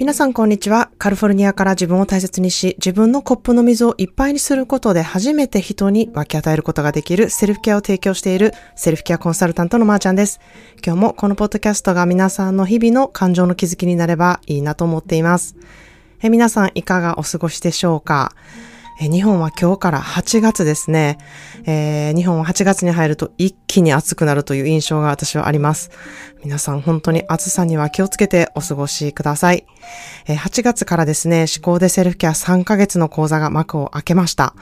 皆さんこんにちは。カリフォルニアから自分を大切にし、自分のコップの水をいっぱいにすることで初めて人に分け与えることができるセルフケアを提供しているセルフケアコンサルタントのまーちゃんです。今日もこのポッドキャストが皆さんの日々の感情の気づきになればいいなと思っています。え皆さんいかがお過ごしでしょうか？日本は今日から8月ですね、えー、日本は8月に入ると一気に暑くなるという印象が私はあります。皆さん本当に暑さには気をつけてお過ごしください。8月からですね、思考でセルフケア3ヶ月の講座が幕を開けました。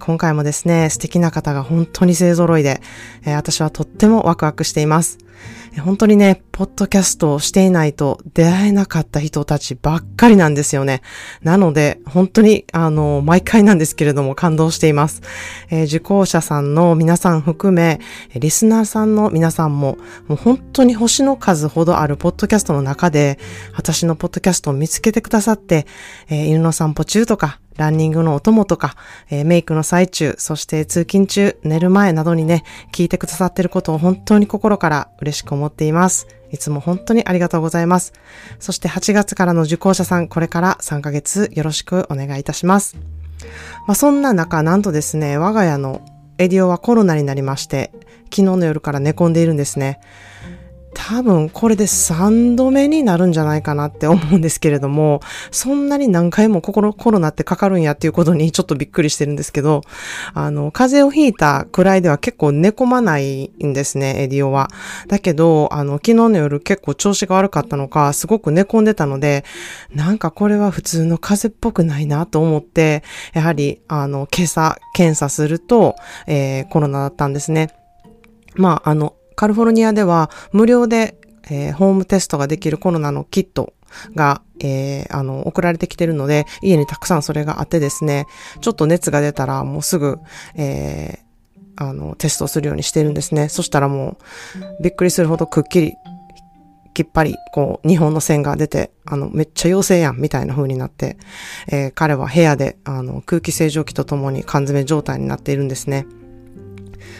今回もですね、素敵な方が本当に勢揃いで、私はとってもワクワクしています。本当にね、ポッドキャストをしていないと出会えなかった人たちばっかりなんですよね。なので、本当に、あの、毎回なんですけれども感動しています。えー、受講者さんの皆さん含め、リスナーさんの皆さんも、もう本当に星の数ほどあるポッドキャストの中で、私のポッドキャストを見つけてくださって、えー、犬の散歩中とか、ランニングのお供とか、えー、メイクの最中、そして通勤中、寝る前などにね、聞いてくださっていることを本当に心から嬉しく思っています。いつも本当にありがとうございます。そして8月からの受講者さん、これから3ヶ月よろしくお願いいたします。まあ、そんな中、なんとですね、我が家のエディオはコロナになりまして、昨日の夜から寝込んでいるんですね。多分これで3度目になるんじゃないかなって思うんですけれども、そんなに何回もコロナってかかるんやっていうことにちょっとびっくりしてるんですけど、あの、風邪をひいたくらいでは結構寝込まないんですね、エディオは。だけど、あの、昨日の夜結構調子が悪かったのか、すごく寝込んでたので、なんかこれは普通の風邪っぽくないなと思って、やはり、あの、今朝検査すると、えー、コロナだったんですね。まあ、あの、カリフォルニアでは無料で、えー、ホームテストができるコロナのキットが、えー、あの、送られてきてるので、家にたくさんそれがあってですね、ちょっと熱が出たらもうすぐ、えー、あの、テストするようにしてるんですね。そしたらもう、びっくりするほどくっきり、きっぱり、こう、日本の線が出て、あの、めっちゃ陽性やん、みたいな風になって、えー、彼は部屋で、あの、空気清浄機とともに缶詰状態になっているんですね。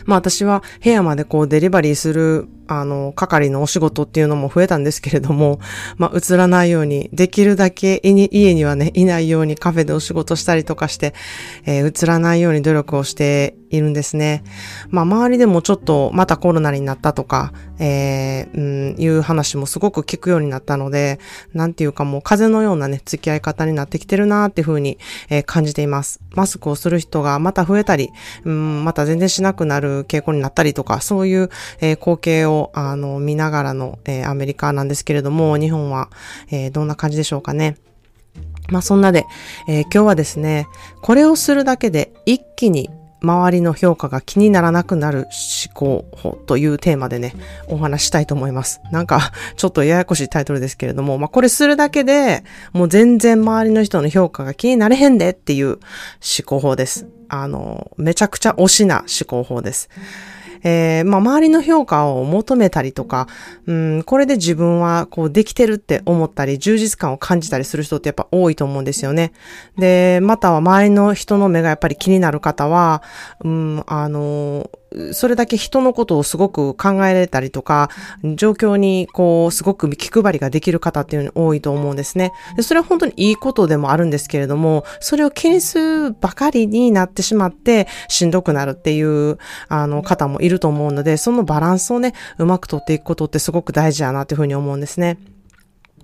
まあ私は部屋までこうデリバリーするあの、係のお仕事っていうのも増えたんですけれども、まあ、映らないように、できるだけ家にはね、いないようにカフェでお仕事したりとかして、えー、映らないように努力をしているんですね。まあ、周りでもちょっとまたコロナになったとか、えー、うん、いう話もすごく聞くようになったので、なんていうかもう風のようなね、付き合い方になってきてるなーっていうふうに、えー、感じています。マスクをする人がまた増えたり、うん、また全然しなくなる傾向になったりとか、そういう、えー、光景をあの、見ながらの、えー、アメリカなんですけれども、日本は、えー、どんな感じでしょうかね。まあ、そんなで、えー、今日はですね、これをするだけで一気に周りの評価が気にならなくなる思考法というテーマでね、お話したいと思います。なんか、ちょっとややこしいタイトルですけれども、まあ、これするだけで、もう全然周りの人の評価が気になれへんでっていう思考法です。あの、めちゃくちゃ推しな思考法です。えー、まあ、周りの評価を求めたりとか、うん、これで自分はこうできてるって思ったり、充実感を感じたりする人ってやっぱ多いと思うんですよね。で、または周りの人の目がやっぱり気になる方は、うん、あの、それだけ人のことをすごく考えられたりとか、状況にこう、すごく気配りができる方っていうの多いと思うんですね。でそれは本当にいいことでもあるんですけれども、それを気にするばかりになってしまって、しんどくなるっていう、あの、方もいると思うので、そのバランスをね、うまく取っていくことってすごく大事だなというふうに思うんですね。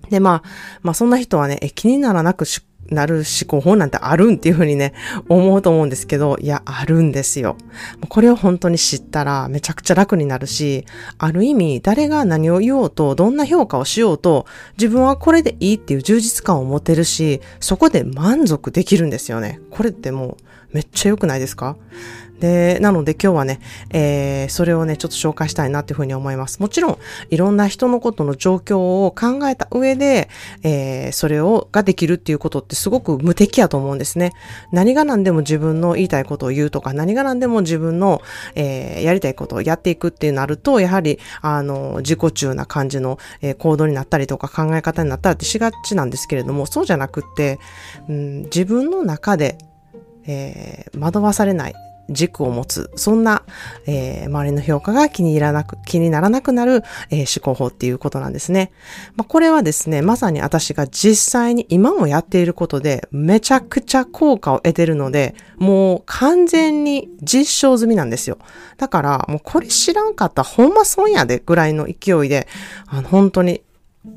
で、まあ、まあそんな人はね、気にならなくなる思考法なんてあるんっていうふうにね、思うと思うんですけど、いや、あるんですよ。これを本当に知ったらめちゃくちゃ楽になるし、ある意味、誰が何を言おうと、どんな評価をしようと、自分はこれでいいっていう充実感を持てるし、そこで満足できるんですよね。これってもう、めっちゃ良くないですか？で、なので今日はね、えー、それをね、ちょっと紹介したいなっていうふうに思います。もちろん、いろんな人のことの状況を考えた上で、えー、それを、ができるっていうことってすごく無敵やと思うんですね。何が何でも自分の言いたいことを言うとか、何が何でも自分の、えー、やりたいことをやっていくっていうなると、やはり、あの、自己中な感じの、えー、行動になったりとか考え方になったりってしがちなんですけれども、そうじゃなくって、うん、自分の中で、えー、惑わされない。軸を持つ、そんな、えー、周りの評価が気に入らなく、気にならなくなる、えー、思考法っていうことなんですね。まあ、これはですね、まさに私が実際に今もやっていることで、めちゃくちゃ効果を得てるので、もう完全に実証済みなんですよ。だから、もうこれ知らんかったほんま損やでぐらいの勢いで、あの、本当に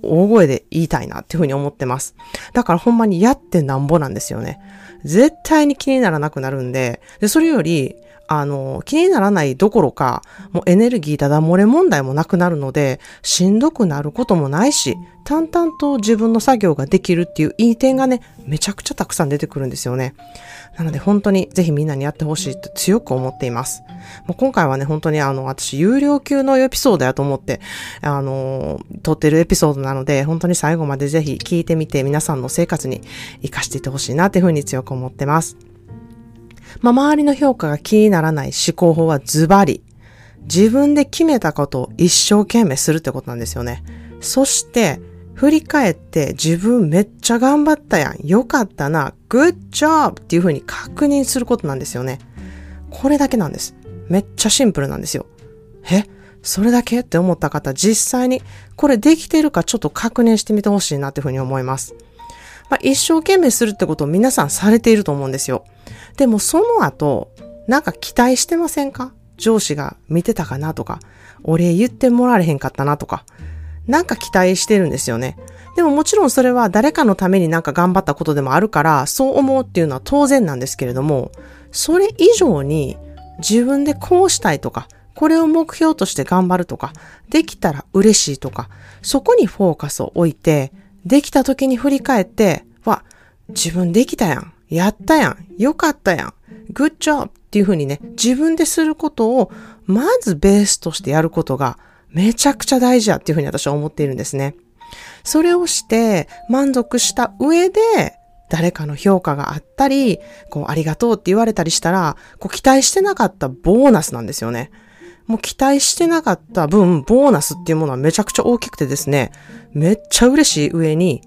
大声で言いたいなっていうふうに思ってます。だからほんまにやってなんぼなんですよね。絶対に気にならなくなるんで、で、それより、あの、気にならないどころか、もうエネルギーただ漏れ問題もなくなるので、しんどくなることもないし、淡々と自分の作業ができるっていういい点がね、めちゃくちゃたくさん出てくるんですよね。なので本当にぜひみんなにやってほしいと強く思っています。もう今回はね、本当にあの、私有料級のエピソードやと思って、あの、撮ってるエピソードなので、本当に最後までぜひ聞いてみて皆さんの生活に活かしていってほしいなっていうふうに強く思ってます。まあ、周りの評価が気にならない思考法はズバリ、自分で決めたことを一生懸命するってことなんですよね。そして、振り返って自分めっちゃ頑張ったやん。よかったな。good job! っていう風に確認することなんですよね。これだけなんです。めっちゃシンプルなんですよ。え？それだけ？って思った方、実際にこれできてるかちょっと確認してみてほしいなっていう風に思います。まあ、一生懸命するってことを皆さんされていると思うんですよ。でもその後、なんか期待してませんか？上司が見てたかなとか、お礼言ってもらわれへんかったなとか、なんか期待してるんですよね。でももちろんそれは誰かのためになんか頑張ったことでもあるから、そう思うっていうのは当然なんですけれども、それ以上に自分でこうしたいとか、これを目標として頑張るとか、できたら嬉しいとか、そこにフォーカスを置いて、できた時に振り返って、わ、自分できたやん。やったやん。よかったやん。good job っていうふうにね、自分ですることを、まずベースとしてやることが、めちゃくちゃ大事やっていうふうに私は思っているんですね。それをして満足した上で、誰かの評価があったり、こう、ありがとうって言われたりしたら、こう、期待してなかったボーナスなんですよね。もう期待してなかった分、ボーナスっていうものはめちゃくちゃ大きくてですね、めっちゃ嬉しい上に、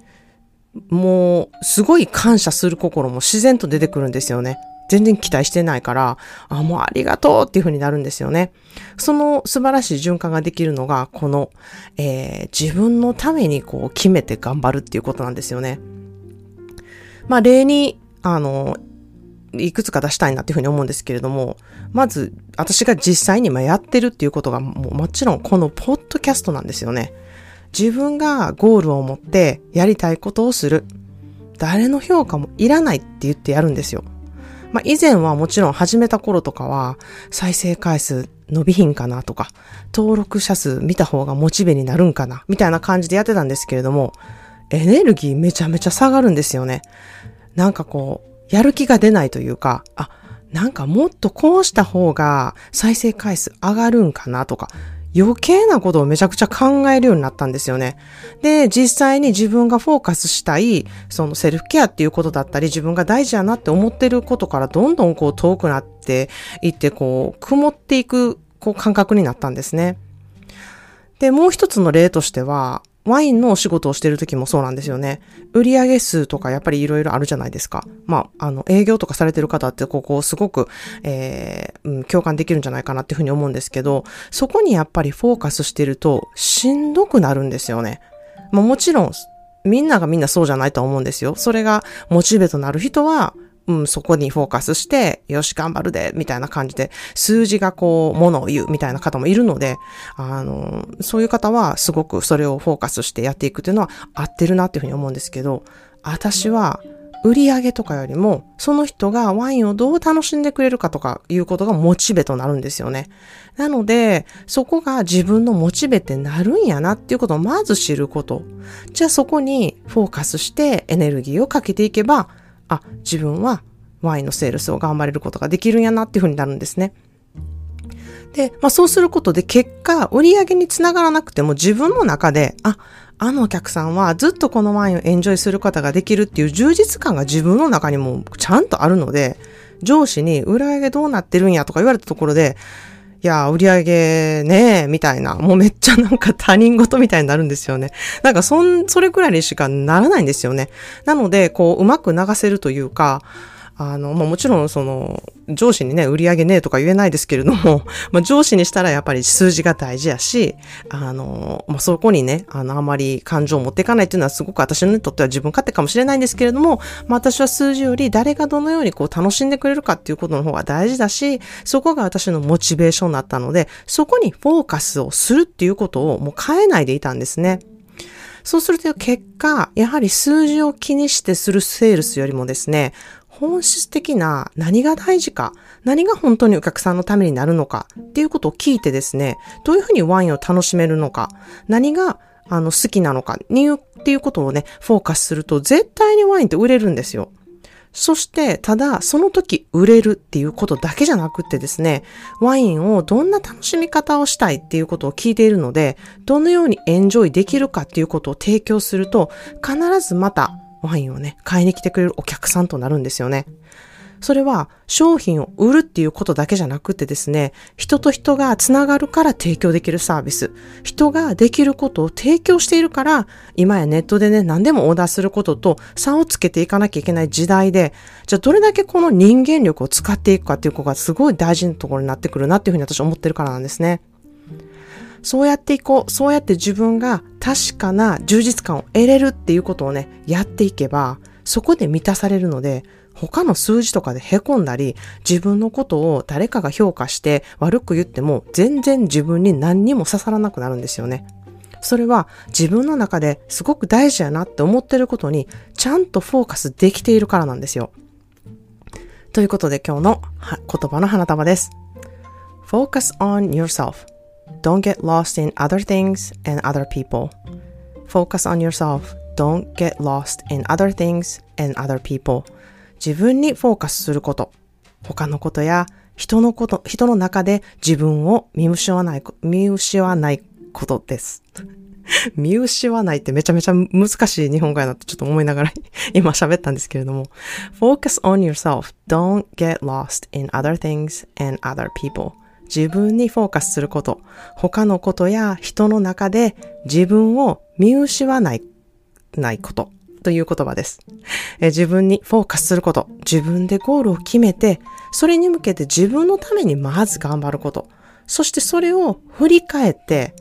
もう、すごい感謝する心も自然と出てくるんですよね。全然期待してないから、あ、もうありがとうっていう風になるんですよね。その素晴らしい循環ができるのが、この、えー、自分のためにこう決めて頑張るっていうことなんですよね。まあ、例に、あの、いくつか出したいなっていうふうに思うんですけれども、まず、私が実際に今やってるっていうことが、もうもちろんこのポッドキャストなんですよね。自分がゴールを持ってやりたいことをする。誰の評価もいらないって言ってやるんですよ。まあ、以前はもちろん始めた頃とかは、再生回数伸びひんかなとか、登録者数見た方がモチベになるんかな、みたいな感じでやってたんですけれども、エネルギーめちゃめちゃ下がるんですよね。なんかこう、やる気が出ないというか、あ、なんかもっとこうした方が再生回数上がるんかなとか、余計なことをめちゃくちゃ考えるようになったんですよね。で、実際に自分がフォーカスしたい、そのセルフケアっていうことだったり、自分が大事やなって思ってることからどんどんこう遠くなっていって、こう、曇っていく、こう感覚になったんですね。で、もう一つの例としては、ワインのお仕事をしてる時もそうなんですよね。売上数とかやっぱりいろいろあるじゃないですか。まあ、あの、営業とかされてる方ってここをすごく、えー、うん、共感できるんじゃないかなっていうふうに思うんですけど、そこにやっぱりフォーカスしてるとしんどくなるんですよね。まあもちろん、みんながみんなそうじゃないと思うんですよ。それがモチベとなる人は、うん、そこにフォーカスして、よし、頑張るで、みたいな感じで、数字がこう、ものを言う、みたいな方もいるので、あの、そういう方は、すごくそれをフォーカスしてやっていくっていうのは、合ってるなっていうふうに思うんですけど、私は、売り上げとかよりも、その人がワインをどう楽しんでくれるかとかいうことがモチベとなるんですよね。なので、そこが自分のモチベってなるんやなっていうことをまず知ること。じゃあそこにフォーカスしてエネルギーをかけていけば、あ、自分はワインのセールスを頑張れることができるんやなっていうふうになるんですね。で、まあそうすることで結果、売り上げにつながらなくても自分の中で、あ、あのお客さんはずっとこのワインをエンジョイすることができるっていう充実感が自分の中にもちゃんとあるので、上司に売り上げどうなってるんやとか言われたところで、いや、売り上げねみたいな、もうめっちゃなんか他人事みたいになるんですよね。なんかそん、それくらいにしかならないんですよね。なので、こう、うまく流せるというか、あの、まあ、もちろんその、上司にね、売り上げねえとか言えないですけれども、まあ、上司にしたらやっぱり数字が大事やし、あの、まあ、そこにね、あの、あまり感情を持っていかないっていうのはすごく私にとっては自分勝手かもしれないんですけれども、まあ、私は数字より誰がどのようにこう楽しんでくれるかっていうことの方が大事だし、そこが私のモチベーションだったので、そこにフォーカスをするっていうことをもう変えないでいたんですね。そうすると結果、やはり数字を気にしてするセールスよりもですね、本質的な何が大事か、何が本当にお客さんのためになるのかっていうことを聞いてですね、どういうふうにワインを楽しめるのか、何があの好きなのかにっていうことをね、フォーカスすると絶対にワインって売れるんですよ。そして、ただ、その時売れるっていうことだけじゃなくってですね、ワインをどんな楽しみ方をしたいっていうことを聞いているので、どのようにエンジョイできるかっていうことを提供すると、必ずまたワインをね、買いに来てくれるお客さんとなるんですよね。それは商品を売るっていうことだけじゃなくてですね、人と人がつながるから提供できるサービス。人ができることを提供しているから、今やネットでね、何でもオーダーすることと差をつけていかなきゃいけない時代で、じゃあどれだけこの人間力を使っていくかっていうことがすごい大事なところになってくるなっていうふうに私思ってるからなんですね。そうやっていこう。そうやって自分が確かな充実感を得れるっていうことをね、やっていけば、そこで満たされるので、他の数字とかで凹んだり、自分のことを誰かが評価して悪く言っても、全然自分に何にも刺さらなくなるんですよね。それは自分の中ですごく大事やなって思ってることに、ちゃんとフォーカスできているからなんですよ。ということで今日の言葉の花束です。Focus on yourself. Don't get lost in other things and other people. Focus on yourself. Don't get lost in other things and other people. 自分にフォーカスすること。他のことや人のこと、人の中で自分を見失わない、見失わないことです。見失わないってめちゃめちゃ難しい日本語やなってちょっと思いながら今喋ったんですけれども Focus on yourself. Don't get lost in other things and other people. 自分にフォーカスすること、他のことや人の中で自分を見失わない、ないことという言葉です。え自分にフォーカスすること、自分でゴールを決めて、それに向けて自分のためにまず頑張ること、そしてそれを振り返って、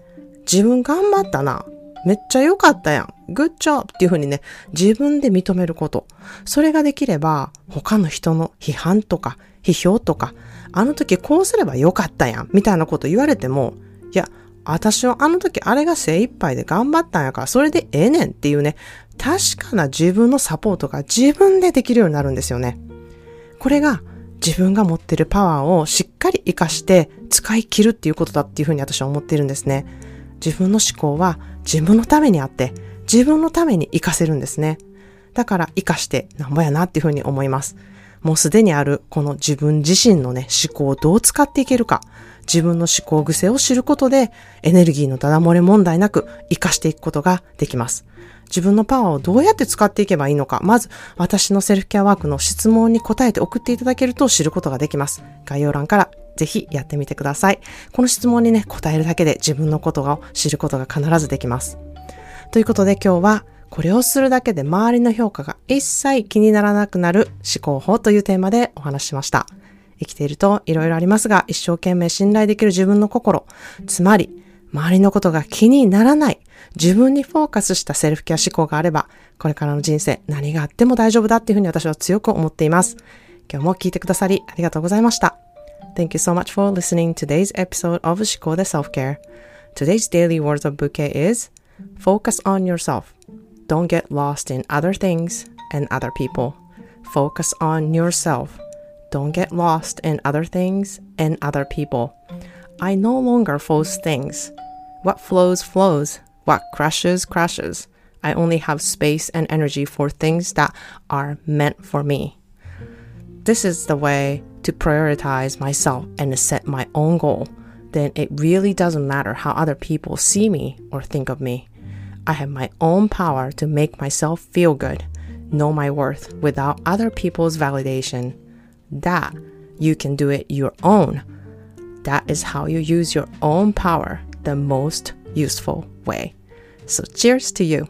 自分頑張ったな。めっちゃ良かったやん。グッジョっていうふうにね、自分で認めること。それができれば、他の人の批判とか、批評とか、あの時こうすればよかったやん、みたいなこと言われても、いや、私はあの時あれが精一杯で頑張ったんやから、それでええねんっていうね、確かな自分のサポートが自分でできるようになるんですよね。これが自分が持ってるパワーをしっかり活かして使い切るっていうことだっていうふうに私は思っているんですね。自分の思考は自分のためにあって、自分のために活かせるんですね。だから活かしてなんぼやなっていうふうに思います。もうすでにあるこの自分自身のね、思考をどう使っていけるか、自分の思考癖を知ることで、エネルギーのダダ漏れ問題なく活かしていくことができます。自分のパワーをどうやって使っていけばいいのか、まず私のセルフケアワークの質問に答えて送っていただけると知ることができます。概要欄からぜひやってみてください。この質問にね、答えるだけで自分のことを知ることが必ずできます。ということで今日はこれをするだけで周りの評価が一切気にならなくなる思考法というテーマでお話ししました。生きていると色々ありますが、一生懸命信頼できる自分の心、つまり、周りのことが気にならない、自分にフォーカスしたセルフケア思考があれば、これからの人生何があっても大丈夫だっていうふうに私は強く思っています。今日も聞いてくださりありがとうございました。Thank you so much for listening to today's episode of Shikoda Self Care. Today's daily words of bouquet is focus on yourself. Don't get lost in other things and other people. Focus on yourself. Don't get lost in other things and other people. I no longer force things. What flows, flows. What crashes, crashes. I only have space and energy for things that are meant for me. This is the way to prioritize myself and set my own goal. Then it really doesn't matter how other people see me or think of me. I have my own power to make myself feel good, know my worth without other people's validation. That you can do it your own. That is how you use your own power the most useful way. So, cheers to you.